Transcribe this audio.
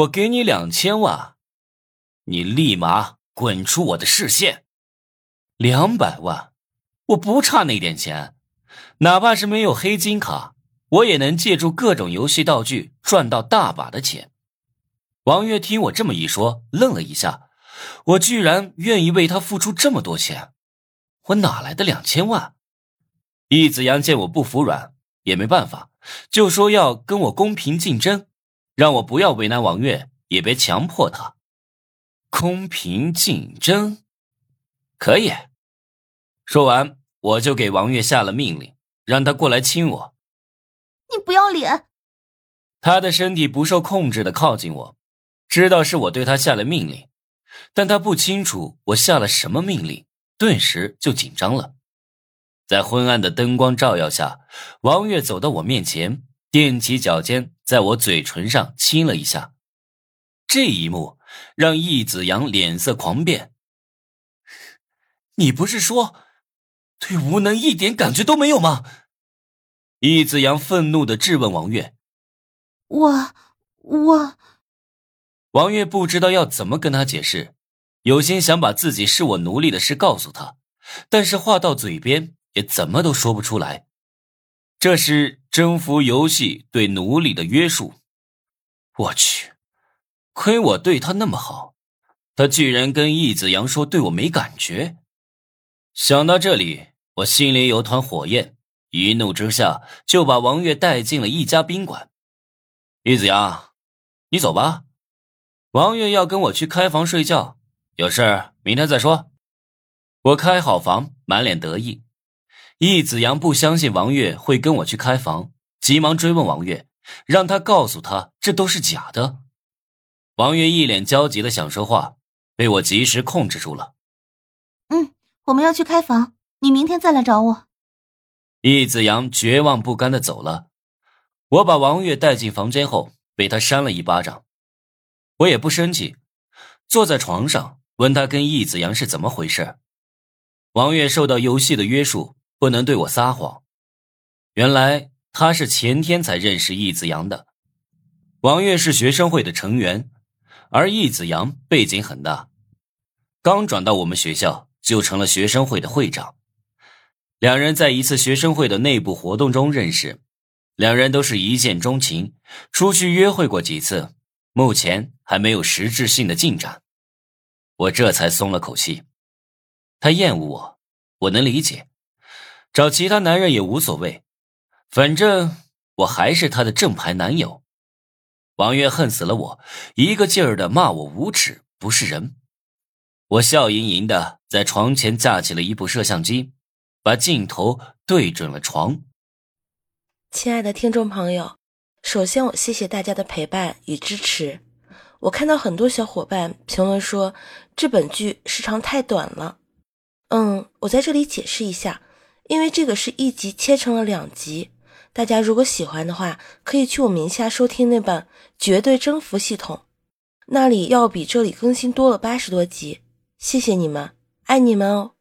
我给你两千万，你立马滚出我的视线。两百万，我不差那点钱，哪怕是没有黑金卡，我也能借助各种游戏道具赚到大把的钱。王月听我这么一说，愣了一下，我居然愿意为他付出这么多钱，我哪来的两千万？易子阳见我不服软，也没办法，就说要跟我公平竞争。让我不要为难王月，也别强迫他。公平竞争，可以。说完，我就给王月下了命令，让他过来亲我。你不要脸！他的身体不受控制的靠近我，知道是我对他下了命令，但他不清楚我下了什么命令，顿时就紧张了。在昏暗的灯光照耀下，王月走到我面前。踮起脚尖，在我嘴唇上亲了一下，这一幕让易子阳脸色狂变。你不是说对无能一点感觉都没有吗？易子阳愤怒的质问王月。我我，王月不知道要怎么跟他解释，有心想把自己是我奴隶的事告诉他，但是话到嘴边也怎么都说不出来。这是征服游戏对奴隶的约束。我去，亏我对他那么好，他居然跟易子阳说对我没感觉。想到这里，我心里有团火焰，一怒之下就把王月带进了一家宾馆。易子阳，你走吧，王月要跟我去开房睡觉，有事明天再说。我开好房，满脸得意。易子阳不相信王月会跟我去开房，急忙追问王月，让他告诉他这都是假的。王月一脸焦急的想说话，被我及时控制住了。嗯，我们要去开房，你明天再来找我。易子阳绝望不甘的走了。我把王月带进房间后，被他扇了一巴掌。我也不生气，坐在床上问他跟易子阳是怎么回事。王月受到游戏的约束。不能对我撒谎。原来他是前天才认识易子阳的。王月是学生会的成员，而易子阳背景很大，刚转到我们学校就成了学生会的会长。两人在一次学生会的内部活动中认识，两人都是一见钟情，出去约会过几次，目前还没有实质性的进展。我这才松了口气。他厌恶我，我能理解。找其他男人也无所谓，反正我还是他的正牌男友。王月恨死了我，一个劲儿的骂我无耻，不是人。我笑盈盈的在床前架起了一部摄像机，把镜头对准了床。亲爱的听众朋友，首先我谢谢大家的陪伴与支持。我看到很多小伙伴评论说这本剧时长太短了。嗯，我在这里解释一下。因为这个是一集切成了两集，大家如果喜欢的话，可以去我名下收听那本《绝对征服系统》，那里要比这里更新多了八十多集。谢谢你们，爱你们哦。